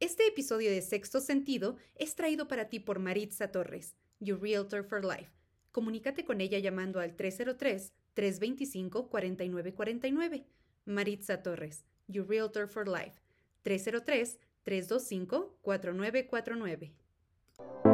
Este episodio de Sexto Sentido es traído para ti por Maritza Torres, Your Realtor for Life. Comunícate con ella llamando al 303-325-4949. Maritza Torres, Your Realtor for Life. 303-325-4949.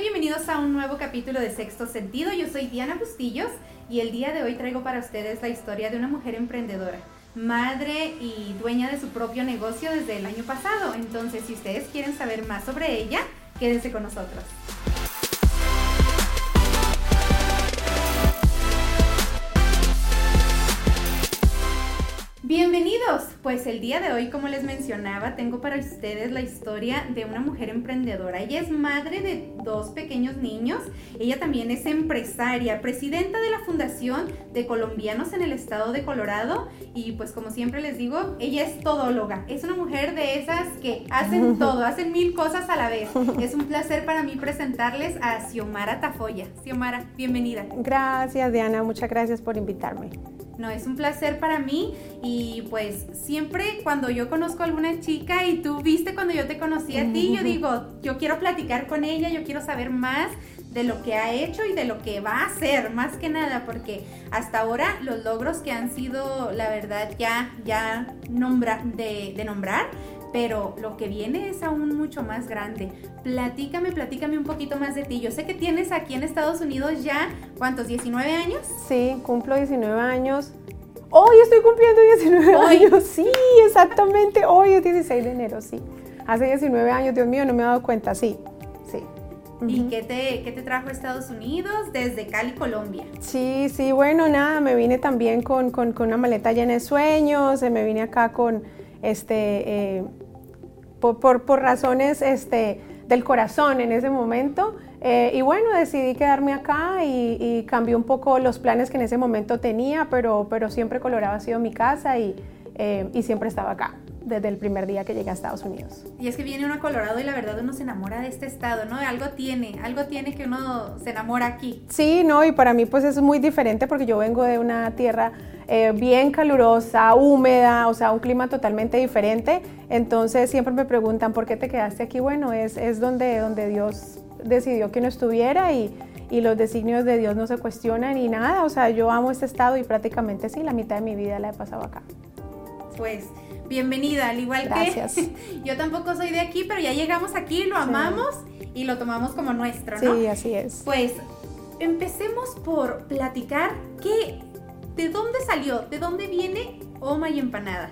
Bienvenidos a un nuevo capítulo de Sexto Sentido. Yo soy Diana Bustillos y el día de hoy traigo para ustedes la historia de una mujer emprendedora, madre y dueña de su propio negocio desde el año pasado. Entonces, si ustedes quieren saber más sobre ella, quédense con nosotros. Bienvenidos, pues el día de hoy, como les mencionaba, tengo para ustedes la historia de una mujer emprendedora. Ella es madre de dos pequeños niños, ella también es empresaria, presidenta de la Fundación de Colombianos en el Estado de Colorado y pues como siempre les digo, ella es todóloga, es una mujer de esas que hacen todo, hacen mil cosas a la vez. Es un placer para mí presentarles a Xiomara Tafoya. Xiomara, bienvenida. Gracias Diana, muchas gracias por invitarme. No, es un placer para mí y pues siempre cuando yo conozco a alguna chica y tú viste cuando yo te conocí a ti, yo digo, yo quiero platicar con ella, yo quiero saber más de lo que ha hecho y de lo que va a hacer, más que nada, porque hasta ahora los logros que han sido, la verdad, ya, ya nombra, de, de nombrar, pero lo que viene es aún mucho más grande. Platícame, platícame un poquito más de ti. Yo sé que tienes aquí en Estados Unidos ya, ¿cuántos? ¿19 años? Sí, cumplo 19 años. Hoy estoy cumpliendo 19 años. Sí, exactamente. Hoy es 16 de enero, sí. Hace 19 años, Dios mío, no me he dado cuenta, sí. Sí. ¿Y qué te, qué te, trajo a Estados Unidos desde Cali, Colombia? Sí, sí, bueno, nada, me vine también con, con, con una maleta llena de sueños, me vine acá con, este, eh, por, por, razones este, del corazón en ese momento. Eh, y bueno, decidí quedarme acá y, y, cambié un poco los planes que en ese momento tenía, pero, pero siempre Colorado ha sido mi casa y, eh, y siempre estaba acá desde el primer día que llegué a Estados Unidos. Y es que viene uno a Colorado y la verdad uno se enamora de este estado, ¿no? Algo tiene, algo tiene que uno se enamora aquí. Sí, no, y para mí pues es muy diferente porque yo vengo de una tierra eh, bien calurosa, húmeda, o sea, un clima totalmente diferente. Entonces siempre me preguntan, ¿por qué te quedaste aquí? Bueno, es, es donde, donde Dios decidió que no estuviera y, y los designios de Dios no se cuestionan y nada, o sea, yo amo este estado y prácticamente sí, la mitad de mi vida la he pasado acá. Pues bienvenida, al igual Gracias. que yo tampoco soy de aquí, pero ya llegamos aquí, lo amamos y lo tomamos como nuestro, ¿no? Sí, así es. Pues empecemos por platicar qué, de dónde salió, de dónde viene Oma y Empanada.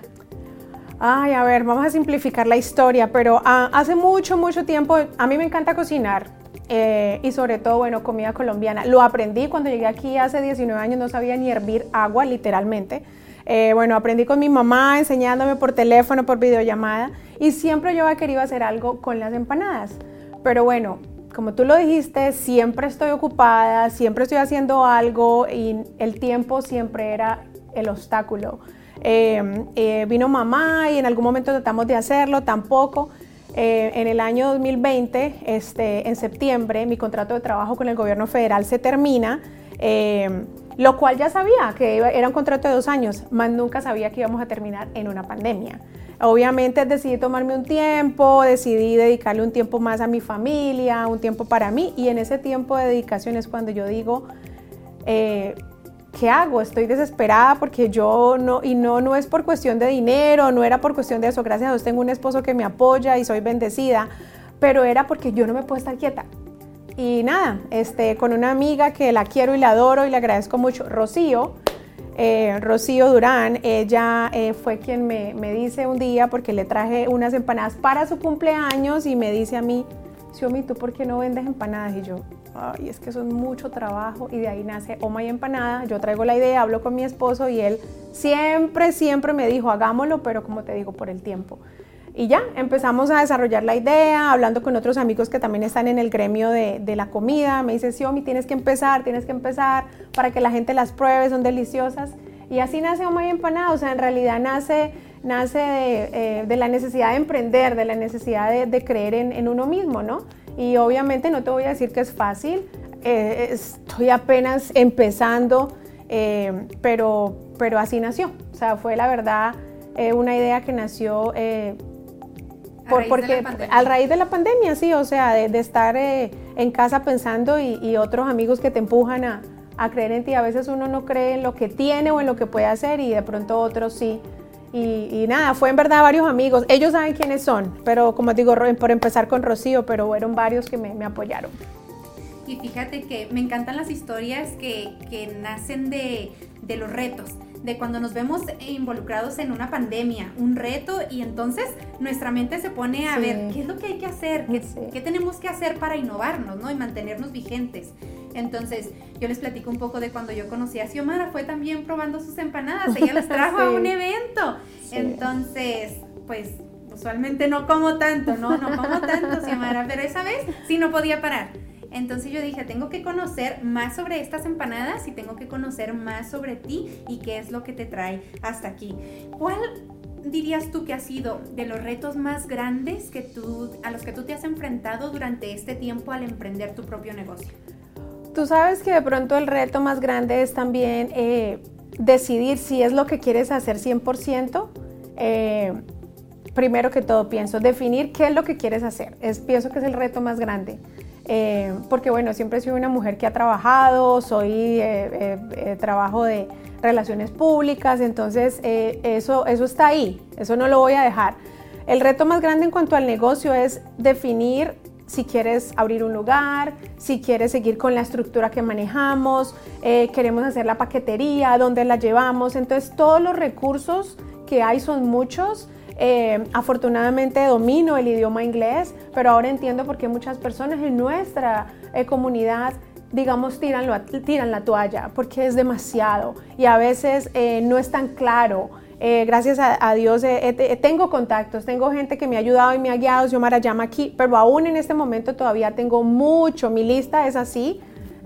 Ay, a ver, vamos a simplificar la historia, pero uh, hace mucho, mucho tiempo, a mí me encanta cocinar. Eh, y sobre todo, bueno, comida colombiana. Lo aprendí cuando llegué aquí hace 19 años, no sabía ni hervir agua, literalmente. Eh, bueno, aprendí con mi mamá enseñándome por teléfono, por videollamada y siempre yo había querido hacer algo con las empanadas. Pero bueno, como tú lo dijiste, siempre estoy ocupada, siempre estoy haciendo algo y el tiempo siempre era el obstáculo. Eh, eh, vino mamá y en algún momento tratamos de hacerlo, tampoco. Eh, en el año 2020, este, en septiembre, mi contrato de trabajo con el gobierno federal se termina lo cual ya sabía que era un contrato de dos años, más nunca sabía que íbamos a terminar en una pandemia. Obviamente decidí tomarme un tiempo, decidí dedicarle un tiempo más a mi familia, un tiempo para mí y en ese tiempo de dedicación es cuando yo digo, eh, ¿qué hago? Estoy desesperada porque yo no, y no, no es por cuestión de dinero, no era por cuestión de eso, gracias a Dios tengo un esposo que me apoya y soy bendecida, pero era porque yo no me puedo estar quieta. Y nada, este, con una amiga que la quiero y la adoro y le agradezco mucho, Rocío, eh, Rocío Durán, ella eh, fue quien me, me, dice un día, porque le traje unas empanadas para su cumpleaños y me dice a mí, Xiomi, ¿tú por qué no vendes empanadas? Y yo, ay, es que es mucho trabajo y de ahí nace Oma y Empanada. Yo traigo la idea, hablo con mi esposo y él siempre, siempre me dijo, hagámoslo, pero como te digo, por el tiempo. Y ya, empezamos a desarrollar la idea, hablando con otros amigos que también están en el gremio de, de la comida. Me dice, Xiomi, tienes que empezar, tienes que empezar para que la gente las pruebe, son deliciosas. Y así nace Oma y Empanada, o sea, en realidad nace, nace de, eh, la necesidad de emprender, de la necesidad de, creer en, en, uno mismo, ¿no? Y obviamente no te voy a decir que es fácil, eh, estoy apenas empezando, eh, pero pero así nació. O sea, fue la verdad una idea que nació por, porque a raíz de la pandemia, sí, o sea, de, estar en casa pensando y, otros amigos que te empujan a, a creer en ti. A veces uno no cree en lo que tiene o en lo que puede hacer y de pronto otros sí. Y, nada, fue en verdad varios amigos. Ellos saben quiénes son, pero como digo, por empezar con Rocío, pero fueron varios que me, apoyaron. Y fíjate que me encantan las historias que, que nacen de, de los retos de cuando nos vemos involucrados en una pandemia, un reto, y entonces nuestra mente se pone a ver qué es lo que hay que hacer, qué, qué, tenemos que hacer para innovarnos, ¿no? Y mantenernos vigentes. Entonces, yo les platico un poco de cuando yo conocí a Xiomara, fue también probando sus empanadas, ella las trajo a un evento. Entonces, pues usualmente no como tanto, no, no como tanto, Xiomara, pero esa vez sí no podía parar. Entonces yo dije, tengo que conocer más sobre estas empanadas y tengo que conocer más sobre ti y qué es lo que te trae hasta aquí. ¿Cuál dirías tú que ha sido de los retos más grandes que tú, a los que tú te has enfrentado durante este tiempo al emprender tu propio negocio? Tú sabes que de pronto el reto más grande es también eh, decidir si es lo que quieres hacer 100%. Eh, primero que todo pienso, definir qué es lo que quieres hacer. Es, pienso que es el reto más grande. Eh, porque bueno, siempre sido una mujer que ha trabajado, soy eh, eh, trabajo de relaciones públicas, entonces eso, eso está ahí, eso no lo voy a dejar. El reto más grande en cuanto al negocio es definir si quieres abrir un lugar, si quieres seguir con la estructura que manejamos, queremos hacer la paquetería, dónde la llevamos, entonces todos los recursos que hay son muchos eh, afortunadamente domino el idioma inglés, pero ahora entiendo por qué muchas personas en nuestra eh, comunidad digamos, tiran, tiran la toalla porque es demasiado y a veces eh, no es tan claro. gracias a, Dios tengo contactos, tengo gente que me ha ayudado y me ha guiado, Xiomara llama aquí, pero aún en este momento todavía tengo mucho, mi lista es así.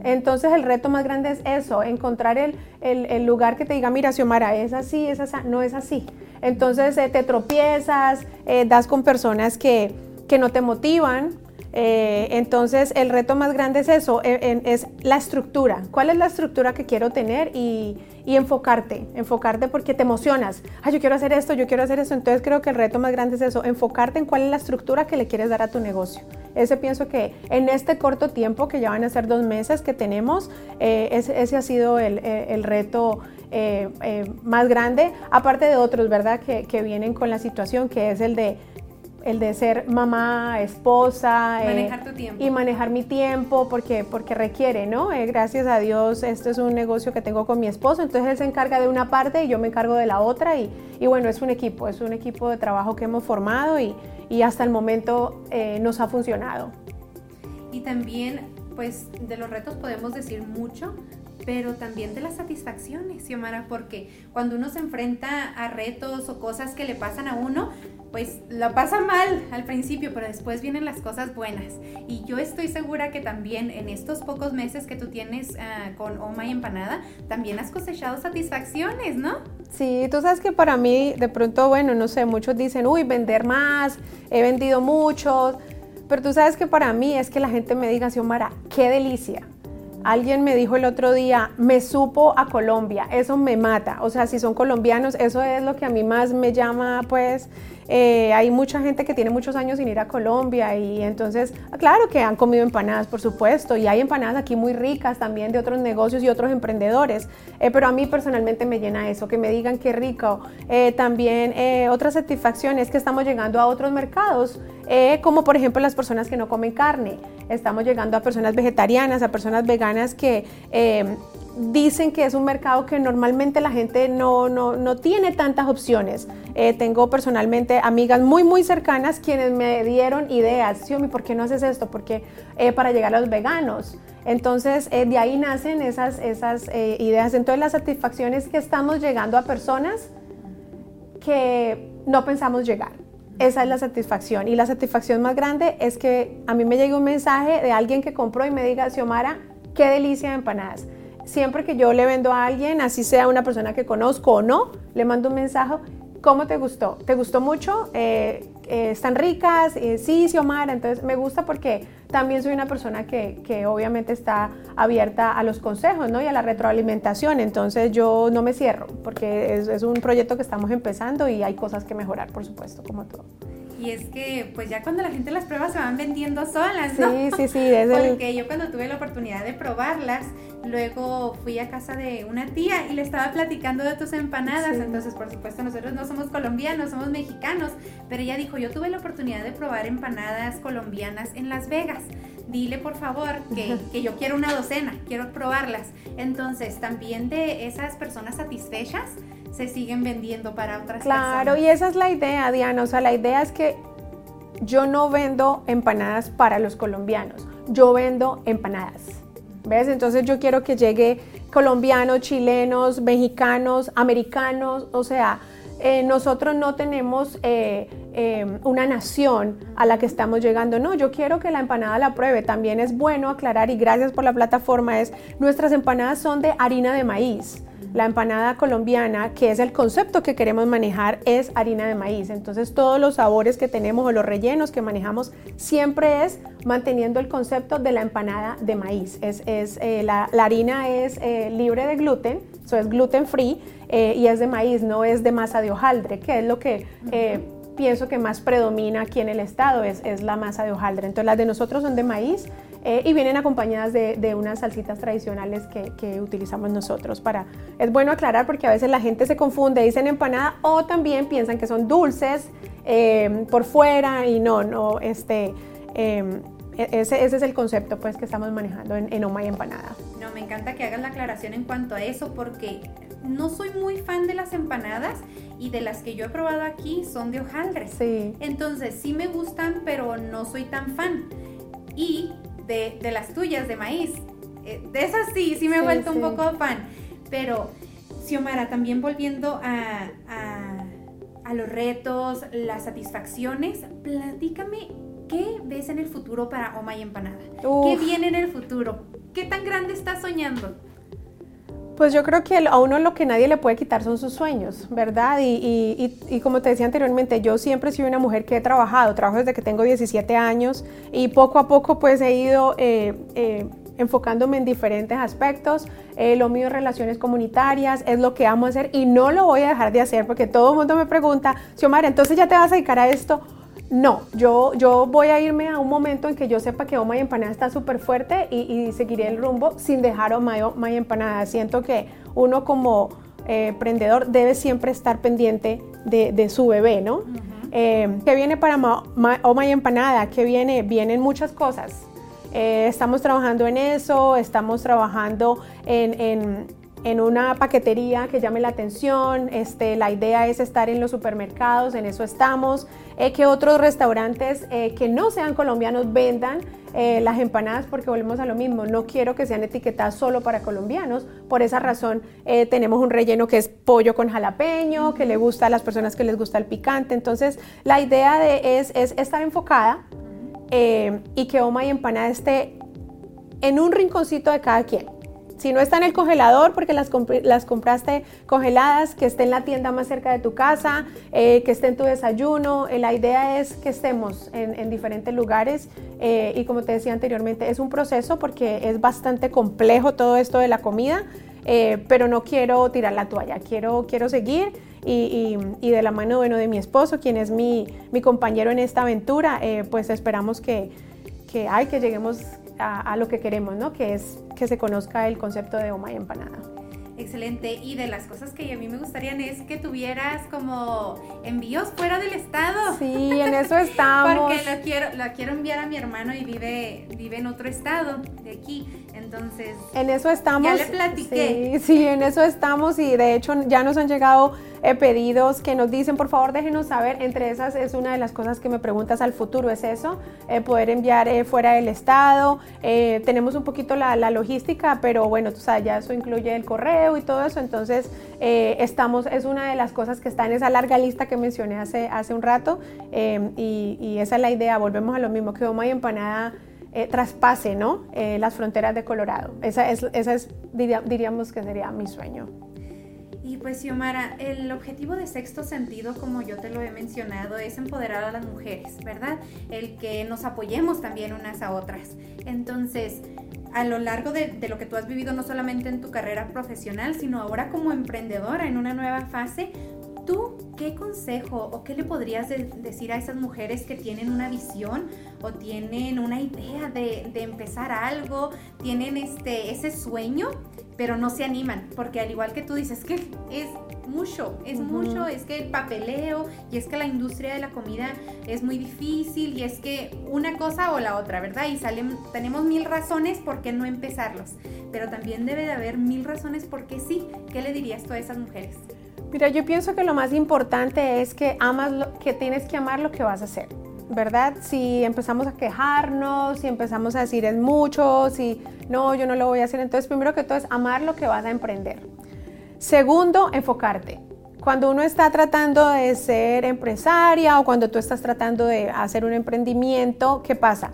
Entonces el reto más grande es eso, encontrar el, el lugar que te diga, mira Xiomara, es así, es así, no es así. Entonces eh, te tropiezas, eh, das con personas que, que no te motivan. Eh, entonces el reto más grande es eso, es la estructura. ¿Cuál es la estructura que quiero tener y, y enfocarte? Enfocarte porque te emocionas. Ah, yo quiero hacer esto, yo quiero hacer esto. Entonces creo que el reto más grande es eso, enfocarte en cuál es la estructura que le quieres dar a tu negocio. Ese pienso que en este corto tiempo, que ya van a ser dos meses que tenemos, ese, ese, ha sido el, el reto eh, eh, más grande, aparte de otros, ¿verdad? Que, que, vienen con la situación, que es el de el de ser mamá, esposa eh, manejar tu tiempo. y manejar mi tiempo porque, porque requiere, ¿no? gracias a Dios, este es un negocio que tengo con mi esposo, entonces él se encarga de una parte y yo me encargo de la otra y, y bueno, es un equipo, es un equipo de trabajo que hemos formado y, y hasta el momento nos ha funcionado. Y también, pues de los retos podemos decir mucho, pero también de las satisfacciones, Xiomara, porque cuando uno se enfrenta a retos o cosas que le pasan a uno, pues lo pasa mal al principio, pero después vienen las cosas buenas. Y yo estoy segura que también en estos pocos meses que tú tienes ah, con Oma y Empanada, también has cosechado satisfacciones, ¿no? Sí, tú sabes que para mí, de pronto, bueno, no sé, muchos dicen, uy, vender más, he vendido mucho, pero tú sabes que para mí es que la gente me diga, Xiomara, qué delicia Alguien me dijo el otro día, me supo a Colombia, eso me mata. O sea, si son colombianos, eso es lo que a mí más me llama, pues, eh, hay mucha gente que tiene muchos años sin ir a Colombia y entonces, claro que han comido empanadas, por supuesto, y hay empanadas aquí muy ricas también de otros negocios y otros emprendedores, eh, pero a mí personalmente me llena eso, que me digan qué rico. Eh, también otra satisfacción es que estamos llegando a otros mercados, como por ejemplo las personas que no comen carne, estamos llegando a personas vegetarianas, a personas veganas que dicen que es un mercado que normalmente la gente no, no, no tiene tantas opciones. Eh, tengo personalmente amigas muy, muy cercanas quienes me dieron ideas. Xiaomi, ¿por qué no haces esto? Porque eh, para llegar a los veganos. Entonces, eh, de ahí nacen esas, esas ideas. Entonces, la satisfacción es que estamos llegando a personas que no pensamos llegar. Esa es la satisfacción. Y la satisfacción más grande es que a mí me llegue un mensaje de alguien que compró y me diga, Xiomara, qué delicia de empanadas siempre que yo le vendo a alguien, así sea una persona que conozco o no, le mando un mensaje, ¿cómo te gustó? ¿Te gustó mucho? Eh, eh, ¿Están ricas? Eh, sí, Xiomara. Entonces me gusta porque también soy una persona que, que, obviamente está abierta a los consejos ¿no? y a la retroalimentación. Entonces yo no me cierro porque es, es un proyecto que estamos empezando y hay cosas que mejorar, por supuesto, como todo. Y es que, pues ya cuando la gente las prueba se van vendiendo solas, ¿no? Sí, sí, sí. Desde Porque yo cuando tuve la oportunidad de probarlas, luego fui a casa de una tía y le estaba platicando de tus empanadas. Entonces, por supuesto, nosotros no somos colombianos, somos mexicanos. Pero ella dijo, yo tuve la oportunidad de probar empanadas colombianas en Las Vegas dile por favor que, que, yo quiero una docena, quiero probarlas. Entonces, también de esas personas satisfechas, se siguen vendiendo para otras claro, Claro, y esa es la idea, Diana. O sea, la idea es que yo no vendo empanadas para los colombianos, yo vendo empanadas. ¿Ves? Entonces yo quiero que llegue colombianos, chilenos, mexicanos, americanos, o sea, eh, nosotros no tenemos eh, eh, una nación a la que estamos llegando. No, yo quiero que la empanada la pruebe. También es bueno aclarar, y gracias por la plataforma, es nuestras empanadas son de harina de maíz. La empanada colombiana, que es el concepto que queremos manejar, es harina de maíz. Entonces todos los sabores que tenemos o los rellenos que manejamos siempre es manteniendo el concepto de la empanada de maíz. Es, es eh, la, la, harina es eh, libre de gluten, eso es gluten free eh, y es de maíz, no es de masa de hojaldre, que es lo que pienso que más predomina aquí en el estado, es, es la masa de hojaldre. Entonces las de nosotros son de maíz eh, y vienen acompañadas de, de unas salsitas tradicionales que, que, utilizamos nosotros para... Es bueno aclarar porque a veces la gente se confunde, dicen empanada o también piensan que son dulces eh, por fuera y no, no, este... Eh, ese, ese, es el concepto pues que estamos manejando en, en Oma y Empanada. No, me encanta que hagas la aclaración en cuanto a eso porque no soy muy fan de las empanadas y de las que yo he probado aquí son de hojaldre. Sí. Entonces sí me gustan, pero no soy tan fan. Y de, las tuyas de maíz. Eh, de esas sí, sí me he vuelto un poco fan. Pero, Xiomara, también volviendo a, a, los retos, las satisfacciones, platícame qué ves en el futuro para Oma y Empanada. ¿Qué viene en el futuro? ¿Qué tan grande estás soñando? Pues yo creo que a uno lo que nadie le puede quitar son sus sueños, ¿verdad? Y, como te decía anteriormente, yo siempre soy una mujer que he trabajado, trabajo desde que tengo 17 años y poco a poco pues he ido... Eh, eh, enfocándome en diferentes aspectos. Eh, lo mío relaciones comunitarias, es lo que amo hacer y no lo voy a dejar de hacer porque todo el mundo me pregunta, Xiomara, entonces ya te vas a dedicar a esto. No, yo, yo voy a irme a un momento en que yo sepa que Oma y Empanada está súper fuerte y, seguiré el rumbo sin dejar Oma y, Empanada. Siento que uno como eh, emprendedor debe siempre estar pendiente de, su bebé, ¿no? Eh, ¿Qué viene para Oma y Empanada? ¿Qué viene? Vienen muchas cosas. Eh, estamos trabajando en eso, estamos trabajando en en una paquetería que llame la atención. Este, la idea es estar en los supermercados, en eso estamos. Eh, que otros restaurantes eh, que no sean colombianos vendan eh, las empanadas porque volvemos a lo mismo. No quiero que sean etiquetadas solo para colombianos. Por esa razón tenemos un relleno que es pollo con jalapeño, que le gusta a las personas que les gusta el picante. Entonces la idea de, es, es estar enfocada y que Oma y Empanada esté en un rinconcito de cada quien. Si no está en el congelador porque las, compraste congeladas, que esté en la tienda más cerca de tu casa, eh, que esté en tu desayuno. Eh, la idea es que estemos en, diferentes lugares eh, y como te decía anteriormente, es un proceso porque es bastante complejo todo esto de la comida, pero no quiero tirar la toalla, quiero, quiero seguir. Y, de la mano bueno, de mi esposo, quien es mi, mi compañero en esta aventura, pues esperamos que, que, ay, que lleguemos a, lo que queremos, ¿no? Que es que se conozca el concepto de Oma y Empanada. Excelente. Y de las cosas que a mí me gustarían es que tuvieras como envíos fuera del estado. Sí, en eso estamos. Porque lo quiero, lo quiero enviar a mi hermano y vive, vive en otro estado de aquí. Entonces. En eso estamos. Ya le platiqué. Sí, sí, en eso estamos y de hecho ya nos han llegado eh, pedidos que nos dicen, por favor, déjenos saber. Entre esas es una de las cosas que me preguntas al futuro, es eso, eh, poder enviar eh, fuera del estado. tenemos un poquito la, logística, pero bueno, tú sabes, ya eso incluye el correo y todo eso. Entonces, estamos, es una de las cosas que está en esa larga lista que mencioné hace, hace un rato. Y, esa es la idea, volvemos a lo mismo, que Oma y Empanada. Traspase ¿no? las fronteras de Colorado. Esa es, diríamos que sería mi sueño. Y pues Xiomara, el objetivo de sexto sentido, como yo te lo he mencionado, es empoderar a las mujeres, ¿verdad? El que nos apoyemos también unas a otras. Entonces, a lo largo de, lo que tú has vivido, no solamente en tu carrera profesional, sino ahora como emprendedora en una nueva fase, ¿tú qué consejo o qué le podrías decir a esas mujeres que tienen una visión o tienen una idea de, de empezar algo, tienen este, ese sueño? pero no se animan, porque al igual que tú dices que es mucho, es mucho, es que el papeleo y es que la industria de la comida es muy difícil y es que una cosa o la otra, ¿verdad? Y salen, tenemos mil razones por qué no empezarlos, pero también debe de haber mil razones por qué sí. ¿Qué le dirías tú a esas mujeres? Mira, yo pienso que lo más importante es que amas lo, que tienes que amar lo que vas a hacer. ¿verdad? Si empezamos a quejarnos, si empezamos a decir es mucho, si no, yo no lo voy a hacer, entonces primero que todo es amar lo que vas a emprender. Segundo, enfocarte. Cuando uno está tratando de ser empresaria o cuando tú estás tratando de hacer un emprendimiento, ¿qué pasa?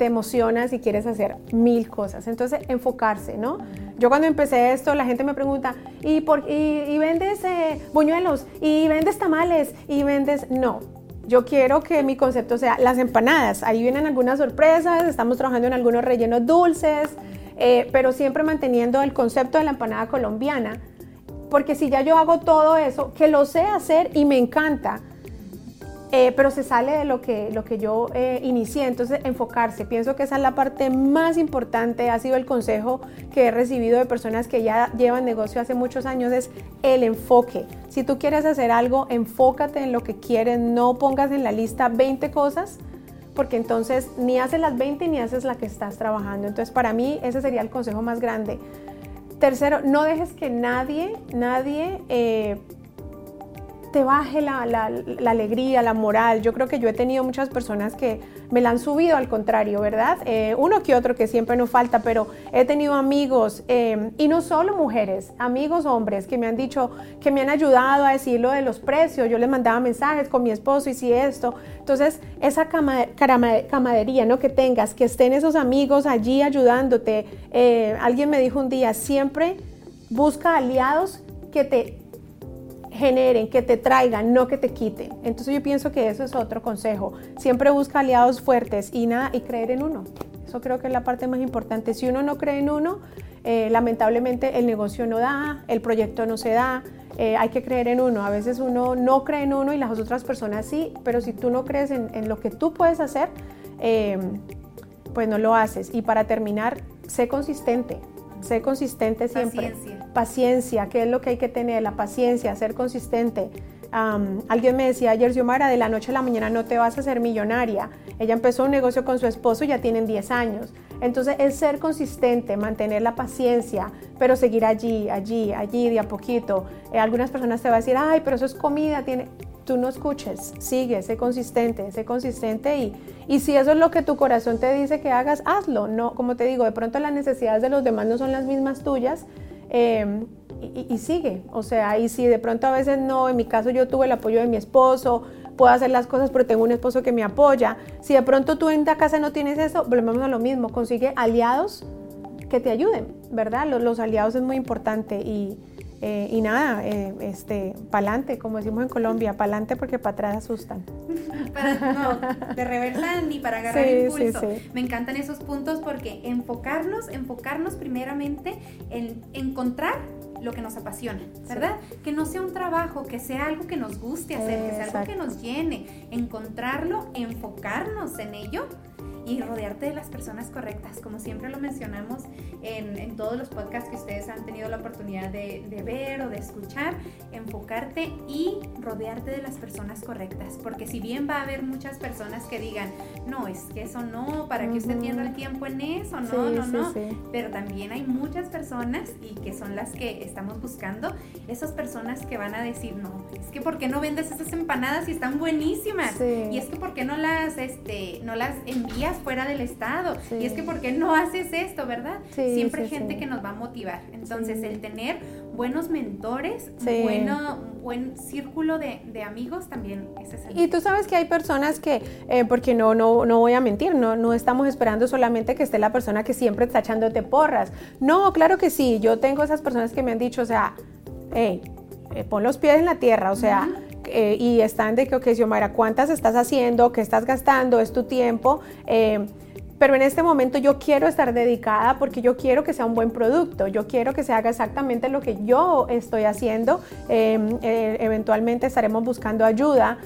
Te emocionas y quieres hacer mil cosas. Entonces, enfocarse, ¿no? Yo cuando empecé esto, la gente me pregunta, ¿y, por, y, vendes eh, buñuelos? ¿Y vendes tamales? ¿Y vendes...? No, yo quiero que mi concepto sea las empanadas. Ahí vienen algunas sorpresas, estamos trabajando en algunos rellenos dulces, eh, pero siempre manteniendo el concepto de la empanada colombiana. Porque si ya yo hago todo eso, que lo sé hacer y me encanta, eh, pero se sale de lo que, lo que yo eh, inicié, entonces enfocarse. Pienso que esa es la parte más importante, ha sido el consejo que he recibido de personas que ya llevan negocio hace muchos años, es el enfoque. Si tú quieres hacer algo, enfócate en lo que quieres, no pongas en la lista 20 cosas, porque entonces ni haces las 20 ni haces la que estás trabajando. Entonces para mí ese sería el consejo más grande. Tercero, no dejes que nadie, nadie... Eh, te baje la, alegría, la moral. Yo creo que yo he tenido muchas personas que me la han subido al contrario, ¿verdad? Eh, uno que otro que siempre nos falta, pero he tenido amigos, eh, y no solo mujeres, amigos hombres que me han dicho, que me han ayudado a decir lo de los precios. Yo les mandaba mensajes con mi esposo y si esto. Entonces, esa camadería, ¿no? Que tengas, que estén esos amigos allí ayudándote. Eh, alguien me dijo un día, siempre busca aliados que te generen, que te traigan, no que te quiten. Entonces yo pienso que eso es otro consejo. Siempre busca aliados fuertes y nada, y creer en uno. Eso creo que es la parte más importante. Si uno no cree en uno, eh, lamentablemente el negocio no da, el proyecto no se da. Eh, hay que creer en uno. A veces uno no cree en uno y las otras personas sí, pero si tú no crees en, lo que tú puedes hacer, eh, pues no lo haces. Y para terminar, sé consistente. Sé consistente siempre. Paciencia. Paciencia, ¿qué es lo que hay que tener? La paciencia, ser consistente. alguien me decía ayer, Xiomara, de la noche a la mañana no te vas a ser millonaria. Ella empezó un negocio con su esposo y ya tienen 10 años. Entonces es ser consistente, mantener la paciencia, pero seguir allí, allí, allí, de a poquito. Eh, algunas personas te van a decir, ay, pero eso es comida, tiene tú no escuches, sigue, sé consistente, sé consistente y, y si eso es lo que tu corazón te dice que hagas, hazlo. No, como te digo, de pronto las necesidades de los demás no son las mismas tuyas. Em, y, sigue, o sea, y si de pronto a veces no, en mi caso yo tuve el apoyo de mi esposo, puedo hacer las cosas pero tengo un esposo que me apoya. Si de pronto tú en la casa no tienes eso, volvemos a lo mismo, consigue aliados que te ayuden, ¿verdad? Los, los aliados es muy importante y, eh, y nada, eh, este, pa'lante, como decimos en Colombia, pa'lante porque para atrás asustan. no, de reversa ni para agarrar impulso. Me encantan esos puntos porque enfocarnos, enfocarnos primeramente en encontrar lo que nos apasiona, ¿verdad? Que no sea un trabajo, que sea algo que nos guste hacer, que sea algo que nos llene, encontrarlo, enfocarnos en ello y rodearte de las personas correctas, como siempre lo mencionamos en, en todos los podcasts que ustedes han tenido la oportunidad de, de, ver o de escuchar, enfocarte y rodearte de las personas correctas, porque si bien va a haber muchas personas que digan, no, es que eso no, para que usted pierda el tiempo en eso, no, no, no, pero también hay muchas personas y que son las que estamos buscando, esas personas que van a decir, no, es que ¿por qué no vendes esas empanadas y están buenísimas? Y es que ¿por qué no las, este, no las envías fuera del estado. Y es que, ¿por qué no haces esto, verdad? Siempre hay gente que nos va a motivar. Entonces, el tener buenos mentores, bueno, buen círculo de, de, amigos también es Y tú sabes que hay personas que, eh, porque no, no, no voy a mentir, no, no estamos esperando solamente que esté la persona que siempre está echándote porras. No, claro que sí, yo tengo esas personas que me han dicho, o sea, hey, eh, pon los pies en la tierra, o sea, eh, y están de que, ok, Xiomara, ¿cuántas estás haciendo? ¿Qué estás gastando? ¿Es tu tiempo? Eh, pero en este momento yo quiero estar dedicada porque yo quiero que sea un buen producto, yo quiero que se haga exactamente lo que yo estoy haciendo, em, eventualmente estaremos buscando ayuda,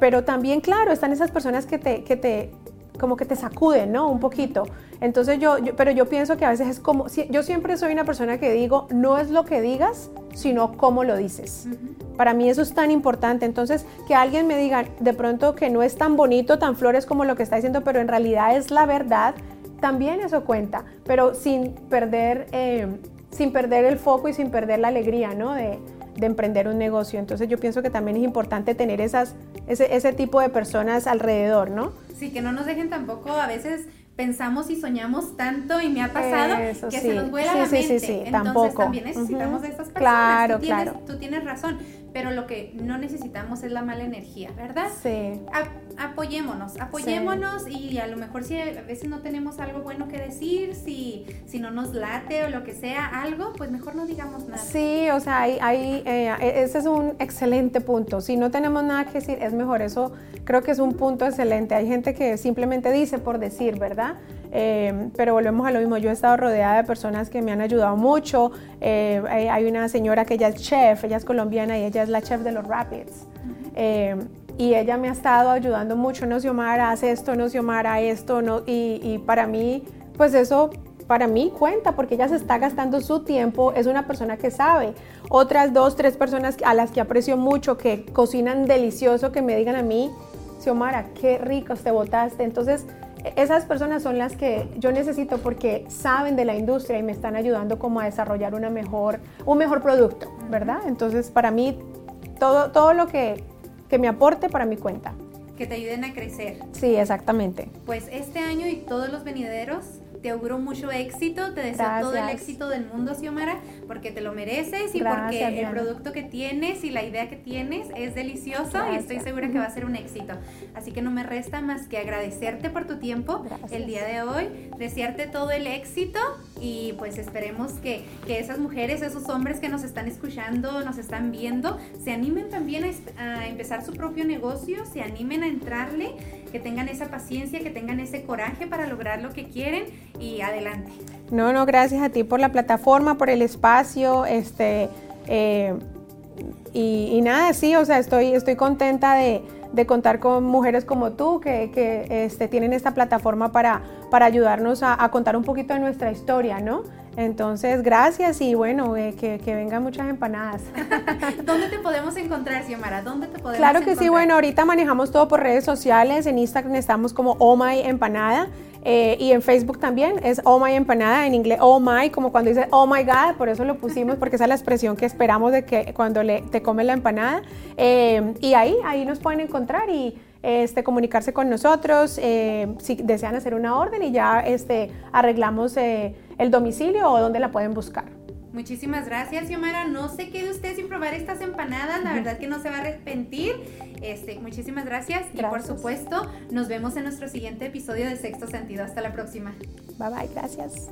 pero también, claro, están esas personas que te, que te como que te sacuden, ¿no? Un poquito. Entonces yo, pero yo pienso que a veces es como, yo siempre soy una persona que digo, no es lo que digas, sino cómo lo dices. Para mí eso es tan importante. Entonces, que alguien me diga de pronto que no es tan bonito, tan flores como lo que está diciendo, pero en realidad es la verdad, también eso cuenta, pero sin perder, eh, sin perder el foco y sin perder la alegría, ¿no? De, de emprender un negocio. Entonces yo pienso que también es importante tener esas, ese, ese tipo de personas alrededor, ¿no? Sí, que no nos dejen tampoco a veces pensamos y soñamos tanto y me ha pasado que se nos vuela la mente. Sí, Entonces tampoco. también necesitamos de estas personas. Claro, tú claro. Tienes, tú tienes razón, pero lo que no necesitamos es la mala energía, ¿verdad? Sí. apoyémonos, apoyémonos y a lo mejor si a veces no tenemos algo bueno que decir, si, si no nos late o lo que sea, algo, pues mejor no digamos nada. Sí, o sea, hay, hay eh, ese es un excelente punto. Si no tenemos nada que decir, es mejor. Eso creo que es un punto excelente. Hay gente que simplemente dice por decir, ¿verdad? Eh, pero volvemos a lo mismo, yo he estado rodeada de personas que me han ayudado mucho. Eh, hay una señora que ella es chef, ella es colombiana y ella es la chef de los Rapids. Eh, y ella me ha estado ayudando mucho, no Xiomara, haz esto, no Xiomara, esto, no, y, y para mí, pues eso para mí cuenta porque ella se está gastando su tiempo, es una persona que sabe. Otras dos, tres personas a las que aprecio mucho, que cocinan delicioso, que me digan a mí, Xiomara, qué rico te botaste. Entonces, esas personas son las que yo necesito porque saben de la industria y me están ayudando como a desarrollar una mejor, un mejor producto, ¿verdad? Entonces, para mí, todo, todo lo que, que me aporte para mi cuenta. Que te ayuden a crecer. Sí, exactamente. Pues este año y todos los venideros te auguro mucho éxito, te deseo todo el éxito del mundo, Xiomara, porque te lo mereces y porque el producto que tienes y la idea que tienes es delicioso y estoy segura que va a ser un éxito. Así que no me resta más que agradecerte por tu tiempo el día de hoy, desearte todo el éxito y pues esperemos que, que, esas mujeres, esos hombres que nos están escuchando, nos están viendo, se animen también a, a empezar su propio negocio, se animen a entrarle, que tengan esa paciencia, que tengan ese coraje para lograr lo que quieren y adelante. No, no, gracias a ti por la plataforma, por el espacio, este, eh, y, nada, sí, o sea, estoy, estoy contenta de, contar con mujeres como tú que, este, tienen esta plataforma para, para ayudarnos a, contar un poquito de nuestra historia, ¿no? Entonces, gracias y bueno, eh, que, vengan muchas empanadas. ¿Dónde te podemos encontrar, Xiomara? ¿Dónde te podemos Claro que sí, bueno, ahorita manejamos todo por redes sociales, en Instagram estamos como Oh My Empanada. Eh, y en Facebook también es Oh My Empanada, en inglés Oh My, como cuando dice Oh My God, por eso lo pusimos, porque esa es la expresión que esperamos de que cuando le, te comes la empanada. Eh, y ahí, ahí nos pueden encontrar y este, comunicarse con nosotros si desean hacer una orden y ya este, arreglamos el domicilio o dónde la pueden buscar. Muchísimas gracias, Xiomara. No se quede usted sin probar estas empanadas. La verdad que no se va a arrepentir. Este, muchísimas gracias. Y por supuesto, nos vemos en nuestro siguiente episodio de Sexto Sentido. Hasta la próxima. Bye bye. Gracias.